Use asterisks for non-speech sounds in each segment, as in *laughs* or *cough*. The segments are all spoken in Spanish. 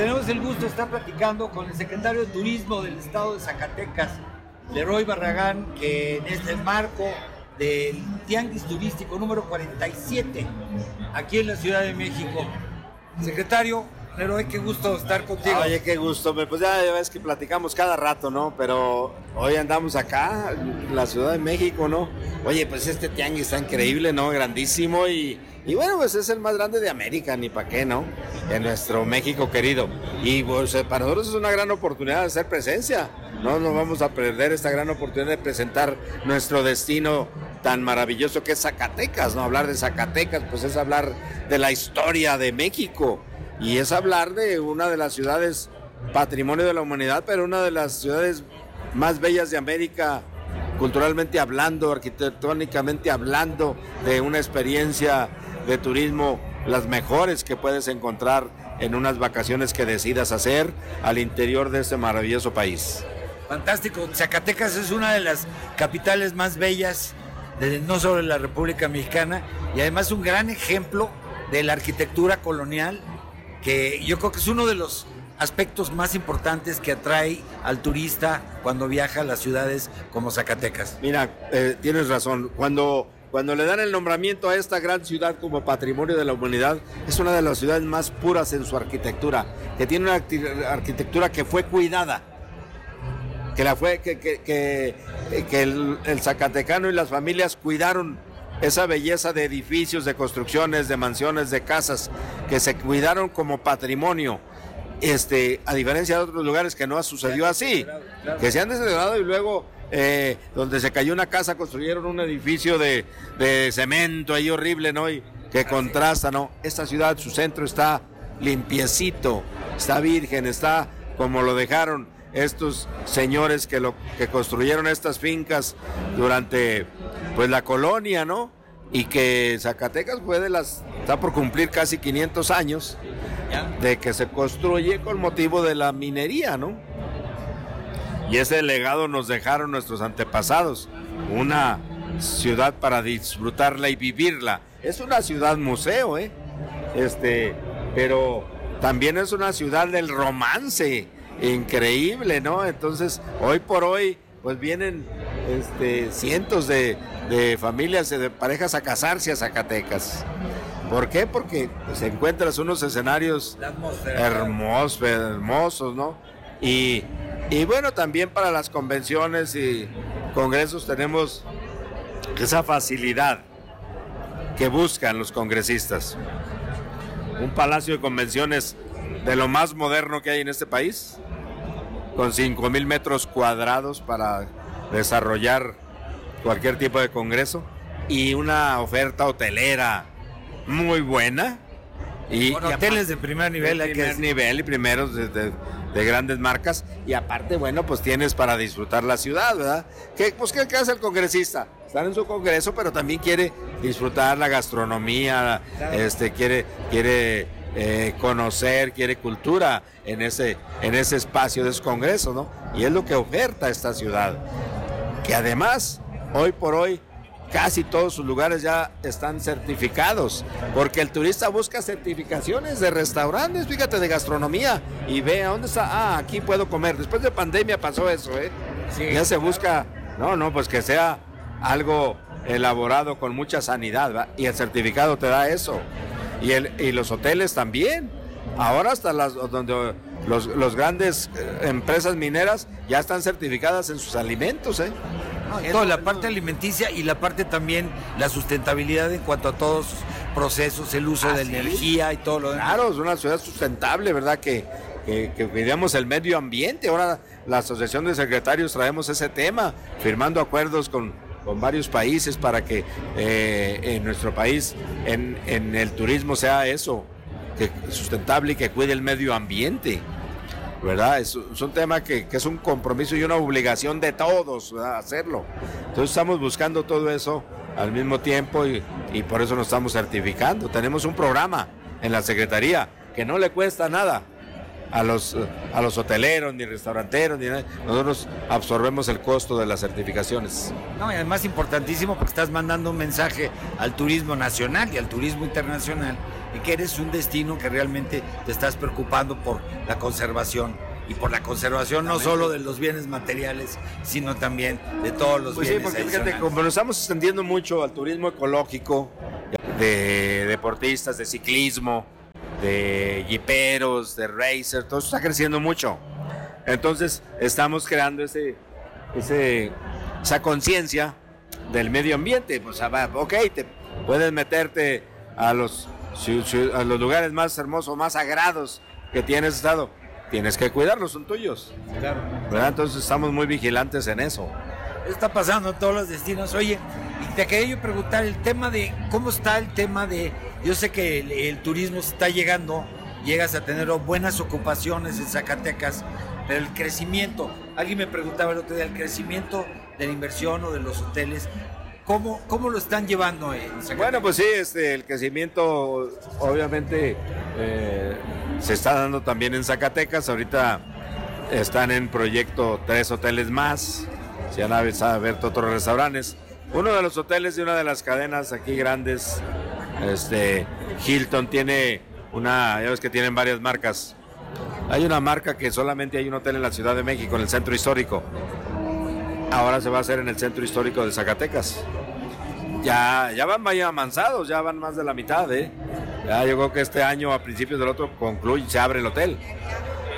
Tenemos el gusto de estar platicando con el secretario de Turismo del Estado de Zacatecas, Leroy Barragán, que en este marco del Tianguis Turístico número 47, aquí en la Ciudad de México. Secretario, Leroy, qué gusto estar contigo. Oye, qué gusto. Pues ya ves que platicamos cada rato, ¿no? Pero hoy andamos acá, en la Ciudad de México, ¿no? Oye, pues este tianguis está increíble, ¿no? Grandísimo y y bueno, pues es el más grande de América, ni para qué, ¿no? En nuestro México querido. Y pues eh, para nosotros es una gran oportunidad de hacer presencia. No nos vamos a perder esta gran oportunidad de presentar nuestro destino tan maravilloso que es Zacatecas, ¿no? Hablar de Zacatecas, pues es hablar de la historia de México. Y es hablar de una de las ciudades patrimonio de la humanidad, pero una de las ciudades más bellas de América culturalmente hablando, arquitectónicamente hablando, de una experiencia de turismo las mejores que puedes encontrar en unas vacaciones que decidas hacer al interior de este maravilloso país. Fantástico. Zacatecas es una de las capitales más bellas, de, no solo de la República Mexicana, y además un gran ejemplo de la arquitectura colonial, que yo creo que es uno de los aspectos más importantes que atrae al turista cuando viaja a las ciudades como Zacatecas. Mira, eh, tienes razón. Cuando cuando le dan el nombramiento a esta gran ciudad como patrimonio de la humanidad, es una de las ciudades más puras en su arquitectura, que tiene una arquitectura que fue cuidada, que, la fue, que, que, que, el, el Zacatecano y las familias cuidaron esa belleza de edificios, de construcciones, de mansiones, de casas, que se cuidaron como patrimonio. Este, a diferencia de otros lugares que no ha sucedido así, que se han desheredado y luego eh, donde se cayó una casa, construyeron un edificio de, cemento ahí horrible, ¿no? Y que contrasta, ¿no? Esta ciudad, su centro está limpiecito, está virgen, está como lo dejaron estos señores que lo que construyeron estas fincas durante pues la colonia, ¿no? Y que Zacatecas fue de las está por cumplir casi 500 años de que se construye con motivo de la minería, ¿no? Y ese legado nos dejaron nuestros antepasados, una ciudad para disfrutarla y vivirla. Es una ciudad museo, ¿eh? Este, pero también es una ciudad del romance, increíble, ¿no? Entonces, hoy por hoy, pues vienen este, cientos de, de familias, de parejas a casarse a Zacatecas. ¿Por qué? Porque pues, encuentras unos escenarios hermosos, hermosos, ¿no? Y y bueno, también para las convenciones y congresos tenemos esa facilidad que buscan los congresistas. Un palacio de convenciones de lo más moderno que hay en este país, con 5 mil metros cuadrados para desarrollar cualquier tipo de congreso y una oferta hotelera muy buena. Y, hoteles de primer nivel. De primer nivel y primeros de, de grandes marcas y aparte, bueno, pues tienes para disfrutar la ciudad, ¿verdad? ¿Qué, pues, ¿qué hace el congresista? Estar en su congreso, pero también quiere disfrutar la gastronomía, este, quiere, quiere eh, conocer, quiere cultura en ese, en ese espacio de su congreso, ¿no? Y es lo que oferta esta ciudad, que además, hoy por hoy, casi todos sus lugares ya están certificados, porque el turista busca certificaciones de restaurantes, fíjate, de gastronomía, y ve a dónde está, ah, aquí puedo comer. Después de pandemia pasó eso, ¿eh? Ya se busca, no, no, pues que sea algo elaborado con mucha sanidad y el certificado te da eso. Y, el, y los hoteles también. Ahora hasta las donde los, los grandes eh, empresas mineras ya están certificadas en sus alimentos, ¿eh? Toda la parte alimenticia y la parte también la sustentabilidad en cuanto a todos procesos, el uso de energía y todo lo demás. Claro, es una ciudad sustentable, ¿verdad? Que, que, cuidemos el medio ambiente. Ahora la Asociación de Secretarios traemos ese tema, firmando acuerdos con, con varios países para que eh, en nuestro país, en, en el turismo sea eso, que sustentable y que cuide el medio ambiente. ¿Verdad? Es, un tema que, es un compromiso y una obligación de todos hacerlo. Entonces estamos buscando todo eso al mismo tiempo y, por eso nos estamos certificando. Tenemos un programa en la Secretaría que no le cuesta nada a los, a los hoteleros, ni restauranteros, ni nada. Nosotros absorbemos el costo de las certificaciones. No, y además importantísimo porque estás mandando un mensaje al turismo nacional y al turismo internacional y que eres un destino que realmente te estás preocupando por la conservación y por la conservación no solo de los bienes materiales, sino también de todos los pues bienes. Sí, porque fíjate, como nos estamos extendiendo mucho al turismo ecológico, de deportistas, de ciclismo, de jiperos, de racers, todo eso está creciendo mucho. Entonces estamos creando ese, ese esa conciencia del medio ambiente. Pues, ah, ok, te puedes meterte a los a los lugares más hermosos, más sagrados que tienes estado, tienes que cuidarlos, son tuyos. Claro. Entonces estamos muy vigilantes en eso. Está pasando en todos los destinos. Oye, y te quería yo preguntar el tema de cómo está el tema de, yo sé que el, turismo está llegando, llegas a tener buenas ocupaciones en Zacatecas, pero el crecimiento, alguien me preguntaba el otro día, el crecimiento de la inversión o de los hoteles, ¿Cómo, ¿Cómo, lo están llevando en Bueno, pues sí, este, el crecimiento obviamente eh, se está dando también en Zacatecas. Ahorita están en proyecto tres hoteles más. Se han abierto otros restaurantes. Uno de los hoteles de una de las cadenas aquí grandes, este, Hilton, tiene una, ya ves que tienen varias marcas. Hay una marca que solamente hay un hotel en la Ciudad de México, en el centro histórico ahora se va a hacer en el centro histórico de Zacatecas. Ya, ya van vaya avanzados, ya van más de la mitad, ¿eh? Ya llegó que este año, a principios del otro, concluye, se abre el hotel.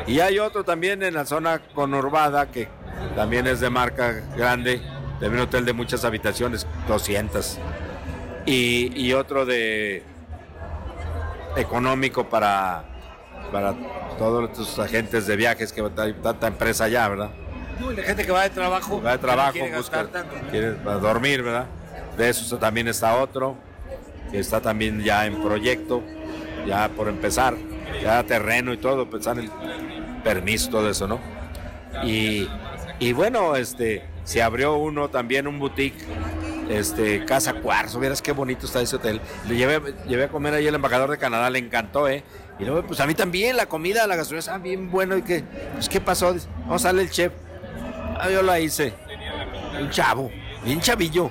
Y hay otro también en la zona conurbada que también es de marca grande, de un hotel de muchas habitaciones, 200. Y, y otro de económico para, para todos los agentes de viajes que tanta empresa allá, ¿verdad? y la gente que va de trabajo. Va de trabajo, busca, quiere dormir, ¿verdad? De eso también está otro, que está también ya en proyecto, ya por empezar, ya terreno y todo, pensar en el permiso, todo eso, ¿no? Y, y bueno, este, se abrió uno también, un boutique, este, Casa Cuarzo, vieras qué bonito está ese hotel. Le llevé, llevé a comer ahí el embajador de Canadá, le encantó, ¿eh? Y luego, pues a mí también, la comida, la gastronomía está bien bueno. ¿Y que pues, qué pasó? Vamos a darle el chef. Ah, yo la hice. Un chavo, bien chavillo.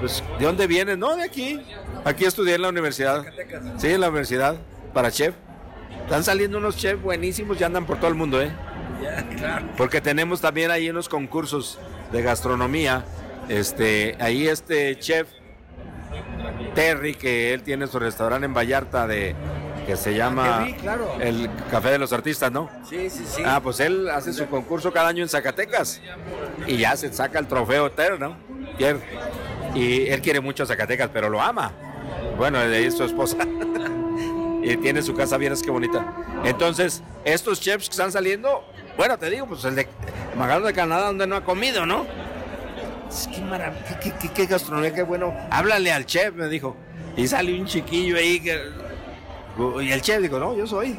Pues, ¿de dónde vienes? No, de aquí. Aquí estudié en la universidad. Sí, en la universidad, para chef. Están saliendo unos chefs buenísimos y andan por todo el mundo, ¿eh? Porque tenemos también ahí unos concursos de gastronomía. Este, ahí este chef Terry, que él tiene su restaurante en Vallarta de que se llama el Café de los Artistas, ¿no? Sí, sí, sí. Ah, pues él hace su concurso cada año en Zacatecas y ya se saca el trofeo eterno, ¿no? Y él quiere mucho a Zacatecas, pero lo ama. Bueno, de ahí es su esposa. *laughs* y tiene su casa bien, es que bonita. Entonces, estos chefs que están saliendo, bueno, te digo, pues el de Magalo de Canadá, donde no ha comido, ¿no? Qué maravilla, qué, qué, qué gastronomía, qué bueno. Háblale al chef, me dijo. Y sale un chiquillo ahí que y el chef dijo, no, yo soy.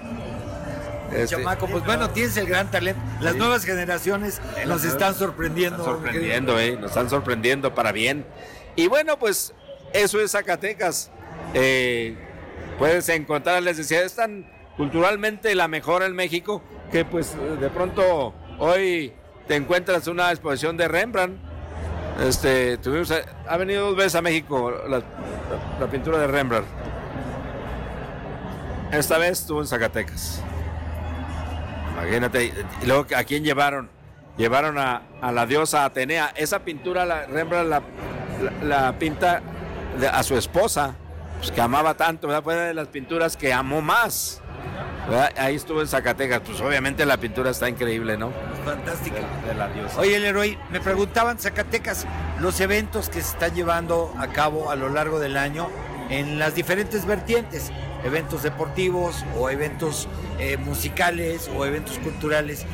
Este, Chamaco, pues bueno, tienes el gran talento. Las nuevas generaciones nos están sorprendiendo. sorprendiendo, eh, nos están sorprendiendo para bien. Y bueno, pues eso es Zacatecas. Eh, puedes encontrar, les decía, es tan culturalmente la mejor en México que pues de pronto hoy te encuentras una exposición de Rembrandt. Este, tuvimos, ha venido dos veces a México la pintura de Rembrandt. Esta vez estuvo en Zacatecas. Imagínate. Luego, ¿a quién llevaron? Llevaron a, la diosa Atenea. Esa pintura, la Rembrandt la, pinta a su esposa, pues, que amaba tanto, ¿verdad? Fue una de las pinturas que amó más. Ahí estuvo en Zacatecas, pues obviamente la pintura está increíble, ¿no? Fantástica. De, la diosa. Oye, Leroy, me preguntaban Zacatecas, los eventos que se están llevando a cabo a lo largo del año en las diferentes vertientes, eventos deportivos o eventos eh, musicales o eventos culturales.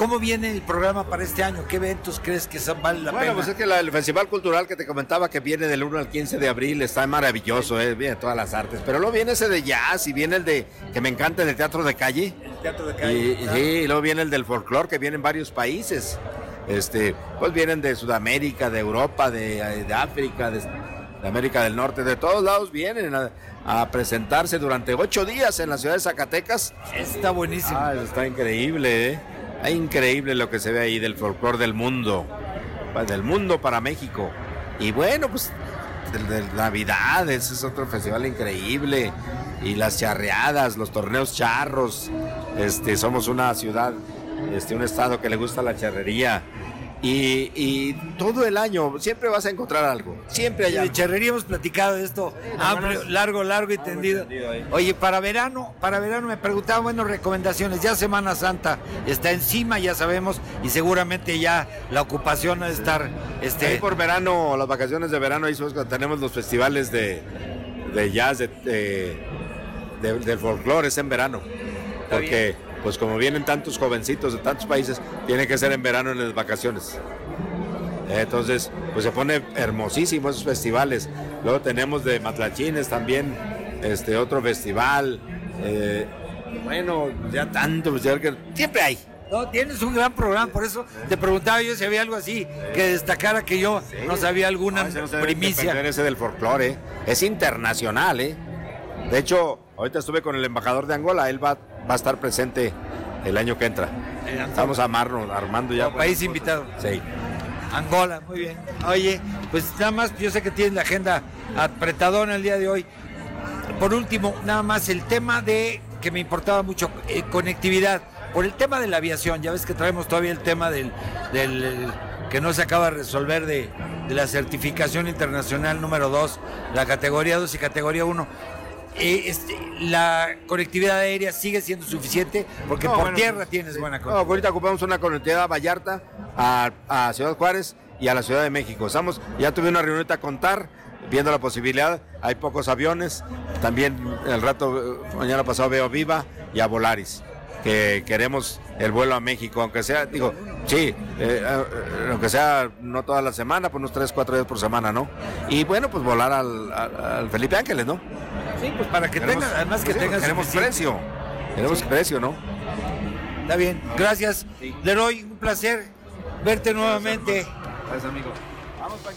¿Cómo viene el programa para este año? ¿Qué eventos crees que vale la pena? Bueno, pues es que el Festival Cultural que te comentaba que viene del 1 al 15 de abril está maravilloso, eh, viene todas las artes. Pero luego viene ese de jazz y viene el de, que me encanta, el de teatro de calle. El teatro de calle. Y, sí, y luego viene el del folclore que viene en varios países. Este, pues vienen de Sudamérica, de Europa, de, África, de, América del Norte, de todos lados vienen a, presentarse durante ocho días en la ciudad de Zacatecas. Está buenísimo. Ah, está increíble, ¿eh? Es increíble lo que se ve ahí del folclore del mundo, del mundo para México. Y bueno, pues de, Navidad, ese es otro festival increíble. Y las charreadas, los torneos charros. Este, somos una ciudad, este, un estado que le gusta la charrería. Y, todo el año siempre vas a encontrar algo. Siempre hay De charrería hemos platicado de esto amplio, largo, largo y tendido. Oye, para verano, para verano me preguntaba, bueno, recomendaciones. Ya Semana Santa está encima, ya sabemos, y seguramente ya la ocupación va a estar. Este... por verano, las vacaciones de verano, ahí tenemos los festivales de, jazz, de, del folclore, es en verano. Porque pues como vienen tantos jovencitos de tantos países, tiene que ser en verano en las vacaciones. Entonces, pues se pone hermosísimo esos festivales. Luego tenemos de Matlachines también, este otro festival. Eh, bueno, ya tanto, pues, que siempre hay. No, tienes un gran programa, por eso te preguntaba yo si había algo así que destacara que yo no sabía alguna primicia. Ese del folclore, es internacional, ¿eh? De hecho, ahorita estuve con el embajador de Angola, él va va a estar presente el año que entra. Estamos a armando ya. país invitado. Sí. Angola, muy bien. Oye, pues nada más, yo sé que tienes la agenda apretadona el día de hoy. Por último, nada más el tema de que me importaba mucho, eh, conectividad. Por el tema de la aviación, ya ves que traemos todavía el tema del, del que no se acaba de resolver de, de la certificación internacional número 2, la categoría 2 y categoría 1. Eh, este, la conectividad aérea sigue siendo suficiente porque por tierra tienes buena conectividad. No, ahorita ocupamos una conectividad a Vallarta, a, Ciudad Juárez y a la Ciudad de México. Estamos, ya tuve una reunión a contar, viendo la posibilidad, hay pocos aviones, también el rato, mañana pasado veo Viva y a Volaris, que queremos el vuelo a México, aunque sea, digo, sí, eh, eh, aunque sea no toda la semana, pues unos 3, 4 días por semana, ¿no? Y bueno, pues volar al, al Felipe Ángeles, ¿no? Sí, pues para que tengan, además que tengan. Tenemos precio. Tenemos precio, ¿no? Está bien, gracias. Leroy, un placer verte nuevamente. Gracias, amigo. Vamos para